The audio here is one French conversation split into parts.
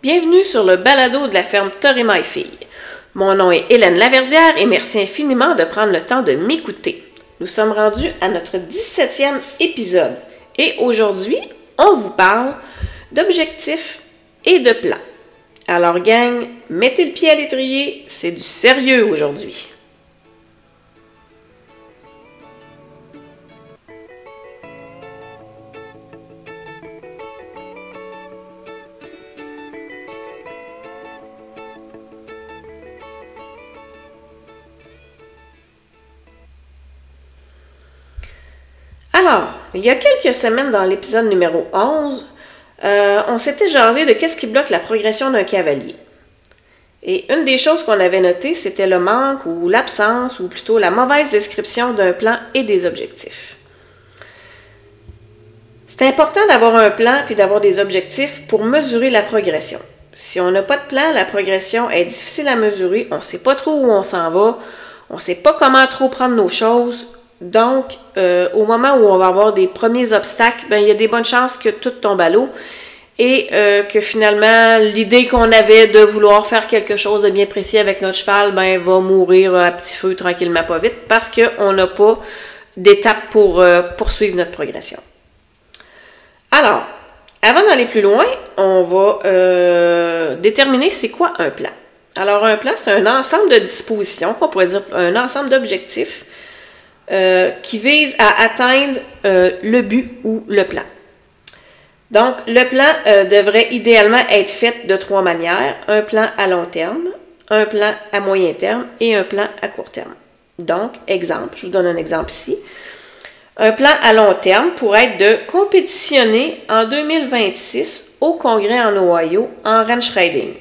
Bienvenue sur le balado de la ferme Torima et Fille. Mon nom est Hélène Laverdière et merci infiniment de prendre le temps de m'écouter. Nous sommes rendus à notre 17e épisode et aujourd'hui, on vous parle d'objectifs et de plans. Alors gang, mettez le pied à l'étrier, c'est du sérieux aujourd'hui. Il y a quelques semaines dans l'épisode numéro 11, euh, on s'était jasé de qu'est-ce qui bloque la progression d'un cavalier. Et une des choses qu'on avait notées, c'était le manque ou l'absence, ou plutôt la mauvaise description d'un plan et des objectifs. C'est important d'avoir un plan puis d'avoir des objectifs pour mesurer la progression. Si on n'a pas de plan, la progression est difficile à mesurer, on ne sait pas trop où on s'en va, on ne sait pas comment trop prendre nos choses, donc, euh, au moment où on va avoir des premiers obstacles, ben, il y a des bonnes chances que tout tombe à l'eau et euh, que finalement, l'idée qu'on avait de vouloir faire quelque chose de bien précis avec notre cheval, ben, va mourir à petit feu tranquillement, pas vite, parce qu'on n'a pas d'étape pour euh, poursuivre notre progression. Alors, avant d'aller plus loin, on va déterminer c'est quoi un plan. Alors, un plan, c'est un ensemble de dispositions, qu'on pourrait dire un ensemble d'objectifs euh, qui vise à atteindre euh, le but ou le plan. Donc, le plan euh, devrait idéalement être fait de trois manières. Un plan à long terme, un plan à moyen terme et un plan à court terme. Donc, exemple, je vous donne un exemple ici. Un plan à long terme pourrait être de compétitionner en 2026 au congrès en Ohio en ranch riding.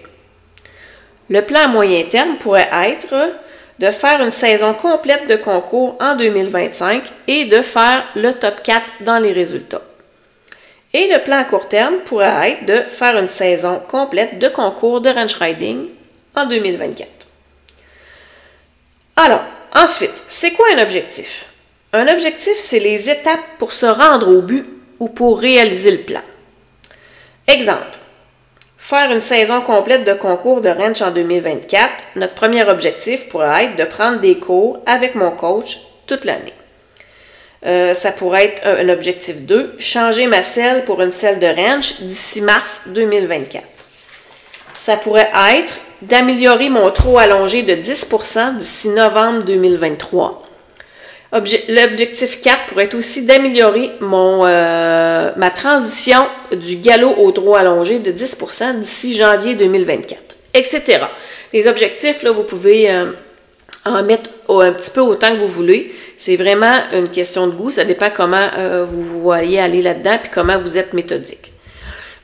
Le plan à moyen terme pourrait être de faire une saison complète de concours en 2025 et de faire le top 4 dans les résultats. Et le plan à court terme pourrait être de faire une saison complète de concours de ranch riding en 2024. Alors, ensuite, c'est quoi un objectif? Un objectif, c'est les étapes pour se rendre au but ou pour réaliser le plan. Exemple, Faire une saison complète de concours de ranch en 2024, notre premier objectif pourrait être de prendre des cours avec mon coach toute l'année. Euh, ça pourrait être un, objectif 2, changer ma selle pour une selle de ranch d'ici mars 2024. Ça pourrait être d'améliorer mon trot allongé de 10% d'ici novembre 2023 L'objectif 4 pourrait être aussi d'améliorer euh, ma transition du galop au trot allongé de 10% d'ici janvier 2024, etc. Les objectifs, là, vous pouvez euh, en mettre un petit peu autant que vous voulez. C'est vraiment une question de goût. Ça dépend comment euh, vous voyez aller là-dedans puis comment vous êtes méthodique.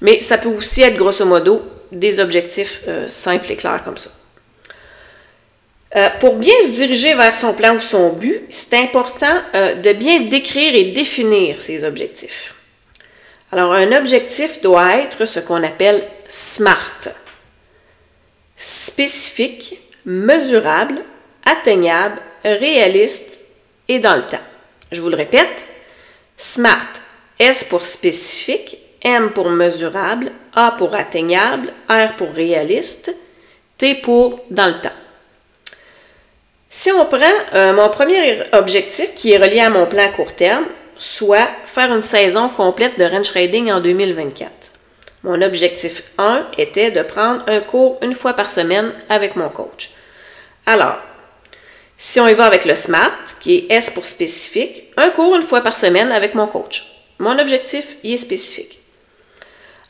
Mais ça peut aussi être grosso modo des objectifs simples et clairs comme ça. Euh, pour bien se diriger vers son plan ou son but, c'est important euh, de bien décrire et définir ses objectifs. Alors, un objectif doit être ce qu'on appelle SMART. Spécifique, mesurable, atteignable, réaliste et dans le temps. Je vous le répète, SMART. S pour spécifique, M pour mesurable, A pour atteignable, R pour réaliste, T pour dans le temps. Si on prend euh, mon premier objectif qui est relié à mon plan à court terme, soit faire une saison complète de ranch riding en 2024. Mon objectif 1 était de prendre un cours une fois par semaine avec mon coach. Alors, si on y va avec le SMART, qui est S pour spécifique, un cours une fois par semaine avec mon coach. Mon objectif y est spécifique.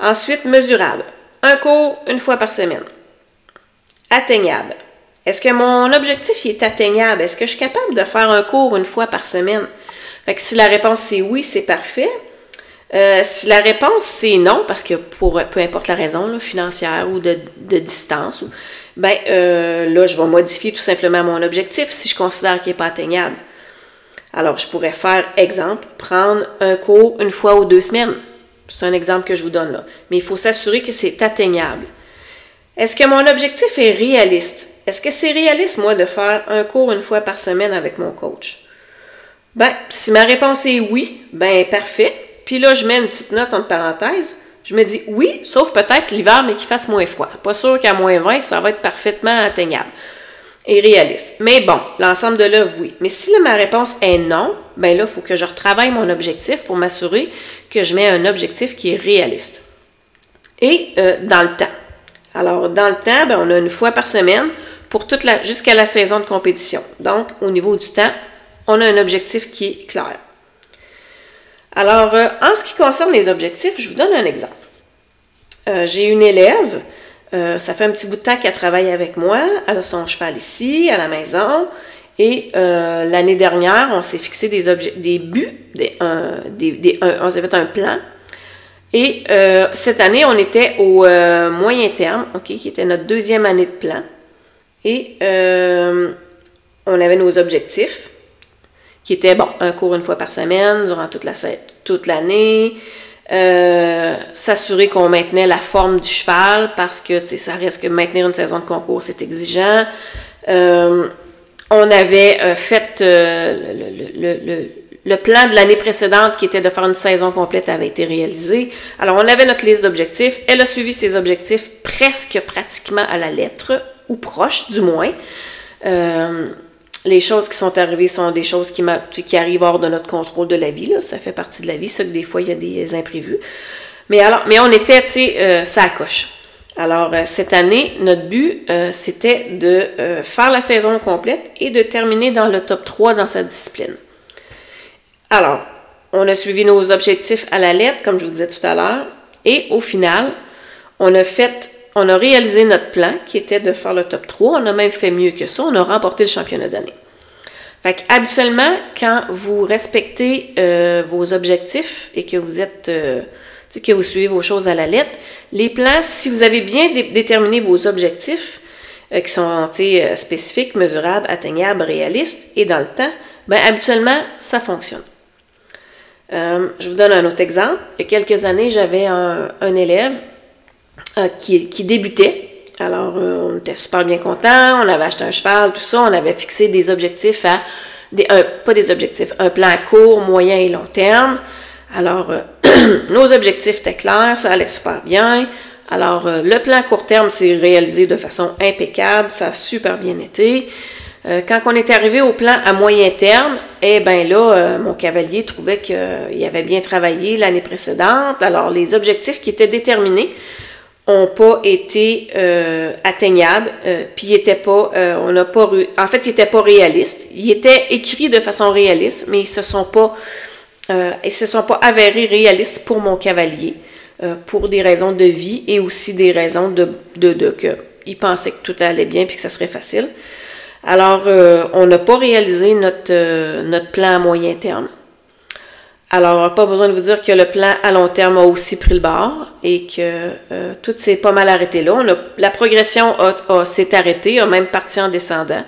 Ensuite, mesurable. Un cours une fois par semaine. Atteignable. Est-ce que mon objectif est atteignable? Est-ce que je suis capable de faire un cours une fois par semaine? Fait que si la réponse c'est oui, c'est parfait. Euh, si la réponse c'est non, parce que pour peu importe la raison, financière ou de, distance, ben euh, là, je vais modifier tout simplement mon objectif si je considère qu'il n'est pas atteignable. Alors, je pourrais faire, exemple, prendre un cours une fois ou deux semaines. C'est un exemple que je vous donne là. Mais il faut s'assurer que c'est atteignable. Est-ce que mon objectif est réaliste? Est-ce que c'est réaliste, moi, de faire un cours une fois par semaine avec mon coach? Ben, si ma réponse est oui, ben parfait. Puis là, je mets une petite note entre parenthèses. Je me dis oui, sauf peut-être l'hiver, mais qu'il fasse moins froid. Pas sûr qu'à moins 20, ça va être parfaitement atteignable et réaliste. Mais bon, l'ensemble de l'œuvre, oui. Mais si ma réponse est non, ben là, il faut que je retravaille mon objectif pour m'assurer que je mets un objectif qui est réaliste. Et euh, dans le temps. Alors, dans le temps, ben, on a une fois par semaine pour toute la, jusqu'à la saison de compétition. Donc, au niveau du temps, on a un objectif qui est clair. Alors, euh, en ce qui concerne les objectifs, je vous donne un exemple. Euh, j'ai une élève, euh, ça fait un petit bout de temps qu'elle travaille avec moi, elle a son cheval ici, à la maison, et l'année dernière, on s'est fixé des, des buts, des, on s'est fait un plan. Et cette année, on était au moyen terme, qui était notre deuxième année de plan. Et on avait nos objectifs qui était, bon, un cours une fois par semaine durant toute la toute l'année. Euh, s'assurer qu'on maintenait la forme du cheval parce que ça reste que maintenir une saison de concours, c'est exigeant. Euh, on avait euh, fait le, le, plan de l'année précédente qui était de faire une saison complète avait été réalisé. Alors, on avait notre liste d'objectifs. Elle a suivi ses objectifs presque pratiquement à la lettre, ou proche du moins les choses qui sont arrivées sont des choses qui, qui arrivent hors de notre contrôle de la vie. Là. Ça fait partie de la vie, ça que des fois, il y a des imprévus. Mais alors, mais on était, tu sais, euh, ça coche. Alors, euh, cette année, notre but, euh, c'était de faire la saison complète et de terminer dans le top 3 dans sa discipline. Alors, on a suivi nos objectifs à la lettre, comme je vous disais tout à l'heure, et au final, on a fait on a réalisé notre plan qui était de faire le top 3. On a même fait mieux que ça. On a remporté le championnat d'année. Fait habituellement, quand vous respectez euh, vos objectifs et que vous êtes, euh, que vous suivez vos choses à la lettre, les plans, si vous avez bien déterminé vos objectifs, euh, qui sont spécifiques, mesurables, atteignables, réalistes et dans le temps, ben habituellement, ça fonctionne. je vous donne un autre exemple. Il y a quelques années, j'avais un élève euh, qui, débutait. Alors, euh, on était super bien contents, on avait acheté un cheval, tout ça, on avait fixé des objectifs à, des, pas des objectifs, un plan à court, moyen et long terme. Alors, euh, nos objectifs étaient clairs, ça allait super bien. Alors, le plan à court terme s'est réalisé de façon impeccable, ça a super bien été. quand on est arrivé au plan à moyen terme, eh bien là, mon cavalier trouvait qu'il avait bien travaillé l'année précédente. Alors, les objectifs qui étaient déterminés, ont pas été euh, atteignables, euh, puis ils étaient pas, euh, on n'a pas, en fait, ils n'étaient pas réalistes. Ils étaient écrits de façon réaliste, mais ils se sont pas, ils se sont pas avérés réalistes pour mon cavalier, pour des raisons de vie et aussi des raisons de, de, de que il pensait que tout allait bien puis que ça serait facile. Alors, on n'a pas réalisé notre, notre plan à moyen terme. Alors, pas besoin de vous dire que le plan à long terme a aussi pris le bord et que euh, tout s'est pas mal arrêté là. la progression s'est arrêtée, a même parti en descendant.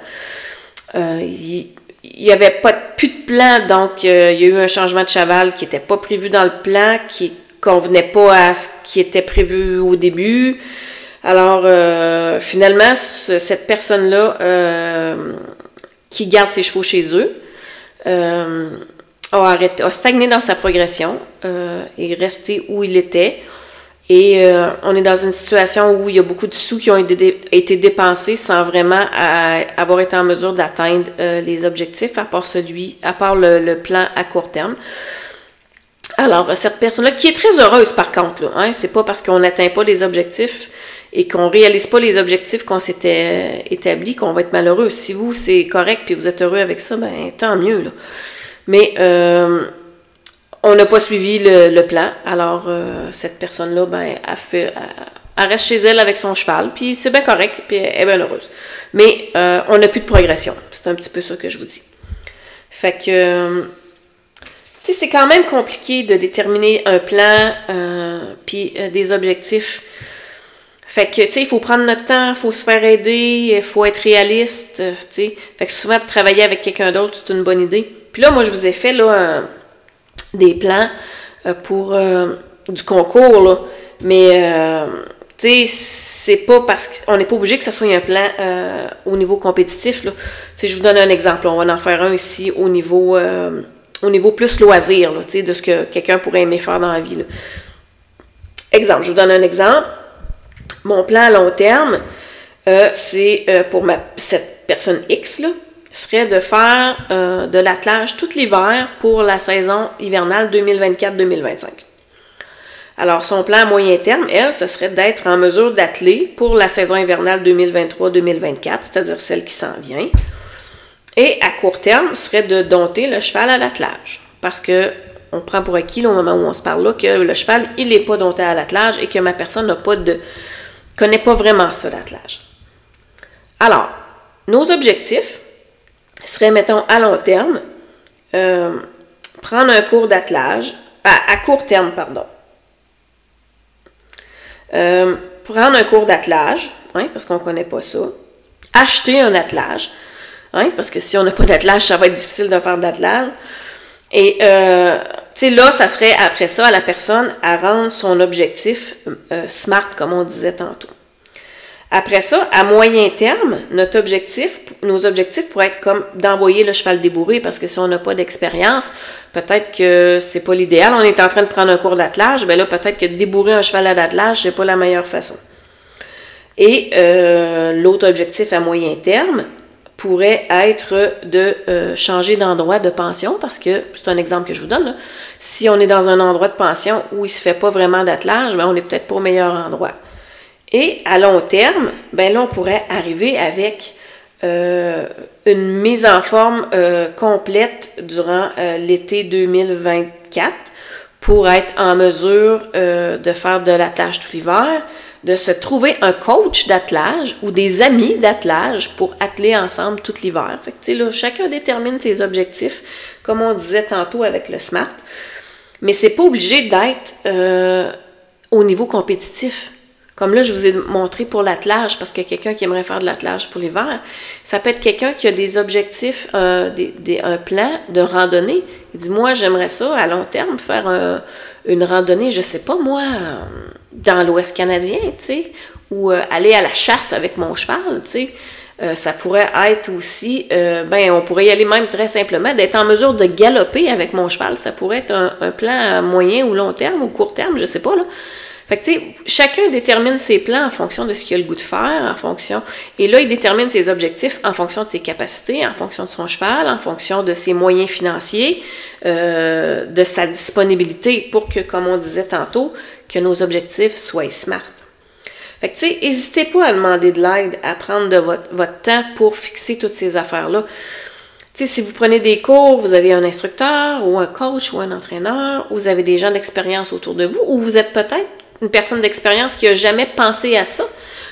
Euh, il n'y avait pas plus de plan, donc euh, il y a eu un changement de cheval qui n'était pas prévu dans le plan, qui convenait pas à ce qui était prévu au début. Alors, finalement, cette personne-là qui garde ses chevaux chez eux, a, stagné dans sa progression euh, et resté où il était. Et euh, on est dans une situation où il y a beaucoup de sous qui ont été, dépensés sans vraiment avoir été en mesure d'atteindre euh, les objectifs, à part celui, à part le, plan à court terme. Alors, cette personne-là, qui est très heureuse par contre, là, hein, c'est pas parce qu'on n'atteint pas les objectifs et qu'on réalise pas les objectifs qu'on s'était établis qu'on va être malheureux. Si vous, c'est correct puis vous êtes heureux avec ça, ben tant mieux. Là. Mais euh, on n'a pas suivi le, plan. Alors, euh, cette personne-là, ben, elle, reste chez elle avec son cheval, puis c'est bien correct, puis elle est bien heureuse. Mais euh, on n'a plus de progression. C'est un petit peu ça que je vous dis. Fait que, tu sais, c'est quand même compliqué de déterminer un plan, puis des objectifs. Fait que, tu sais, il faut prendre notre temps, il faut se faire aider, il faut être réaliste, tu sais. Fait que souvent, de travailler avec quelqu'un d'autre, c'est une bonne idée. Puis là, moi, je vous ai fait là, des plans euh, pour euh, du concours, là. Mais, euh, tu sais, c'est pas parce qu'on n'est pas obligé que ça soit un plan au niveau compétitif, là. Je vous donne un exemple. On va en faire un ici au niveau, au niveau plus loisir, là, de ce que quelqu'un pourrait aimer faire dans la vie, là. exemple, je vous donne un exemple. Mon plan à long terme, c'est pour cette personne X, là, serait de faire euh, de l'attelage tout l'hiver pour la saison hivernale 2024-2025. Alors, son plan à moyen terme, elle, ce serait d'être en mesure d'atteler pour la saison hivernale 2023-2024, c'est-à-dire celle qui s'en vient. Et à court terme, serait de dompter le cheval à l'attelage. Parce que on prend pour acquis, au moment où on se parle là, que le cheval, il n'est pas dompté à l'attelage et que ma personne n'a pas de. connaît pas vraiment ça, l'attelage. Alors, nos objectifs seraient, mettons, à long terme, euh, prendre un cours d'attelage, à, court terme, pardon. Euh, prendre un cours d'attelage, hein, parce qu'on ne connaît pas ça. Acheter un attelage, hein, parce que si on n'a pas d'attelage, ça va être difficile de faire d'attelage. Et, euh, tu sais, là, ça serait après ça à la personne à rendre son objectif smart, comme on disait tantôt. Après ça, à moyen terme, notre objectif, nos objectifs pourraient être comme d'envoyer le cheval débourré parce que si on n'a pas d'expérience, peut-être que c'est pas l'idéal. On est en train de prendre un cours d'attelage, ben là, peut-être que débourrer un cheval à l'attelage, c'est pas la meilleure façon. Et euh, l'autre objectif à moyen terme pourrait être de euh, changer d'endroit de pension parce que c'est un exemple que je vous donne. Si on est dans un endroit de pension où il se fait pas vraiment d'attelage, ben on est peut-être pas au meilleur endroit. Et à long terme, ben là, on pourrait arriver avec euh, une mise en forme euh, complète durant euh, l'été 2024 pour être en mesure de faire de l'attelage tout l'hiver, de se trouver un coach d'attelage ou des amis d'attelage pour atteler ensemble tout l'hiver. Fait que, là, chacun détermine ses objectifs, comme on disait tantôt avec le SMART, mais c'est pas obligé d'être au niveau compétitif. Comme là, je vous ai montré pour l'attelage, parce qu'il y a quelqu'un qui aimerait faire de l'attelage pour l'hiver. Ça peut être quelqu'un qui a des objectifs, euh, un plan de randonnée. Il dit, moi, j'aimerais ça à long terme, faire une randonnée, je sais pas, moi, dans l'Ouest canadien, tu sais, ou euh, aller à la chasse avec mon cheval, tu sais. Euh, ça pourrait être aussi, ben, on pourrait y aller même très simplement, d'être en mesure de galoper avec mon cheval. Ça pourrait être un, un plan à moyen ou long terme ou court terme, je sais pas, là. Fait que, tu sais, chacun détermine ses plans en fonction de ce qu'il a le goût de faire, en fonction. Et là, il détermine ses objectifs en fonction de ses capacités, en fonction de son cheval, en fonction de ses moyens financiers, euh, de sa disponibilité pour que, comme on disait tantôt, que nos objectifs soient smart. Fait que, tu sais, n'hésitez pas à demander de l'aide, à prendre de votre, votre temps pour fixer toutes ces affaires-là. Tu sais, si vous prenez des cours, vous avez un instructeur ou un coach ou un entraîneur, ou vous avez des gens d'expérience autour de vous, ou vous êtes peut-être une personne d'expérience qui a jamais pensé à ça.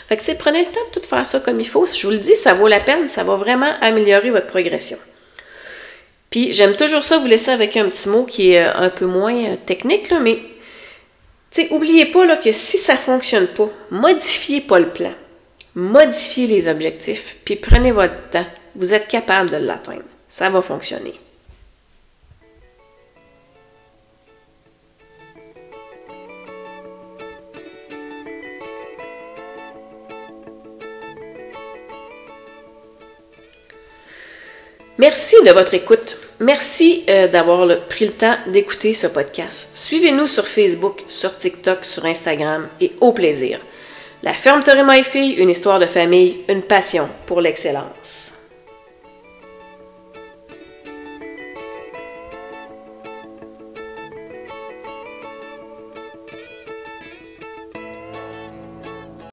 Fait que, prenez le temps de tout faire ça comme il faut. Je vous le dis, ça vaut la peine, ça va vraiment améliorer votre progression. Puis, j'aime toujours ça vous laisser avec un petit mot qui est euh, un peu moins euh, technique, là, mais, tu oubliez pas là, que si ça fonctionne pas, modifiez pas le plan. Modifiez les objectifs, puis prenez votre temps. Vous êtes capable de l'atteindre. Ça va fonctionner. Merci de votre écoute. Merci euh, d'avoir pris le temps d'écouter ce podcast. Suivez-nous sur Facebook, sur TikTok, sur Instagram et au plaisir. La ferme Toré une histoire de famille, une passion pour l'excellence.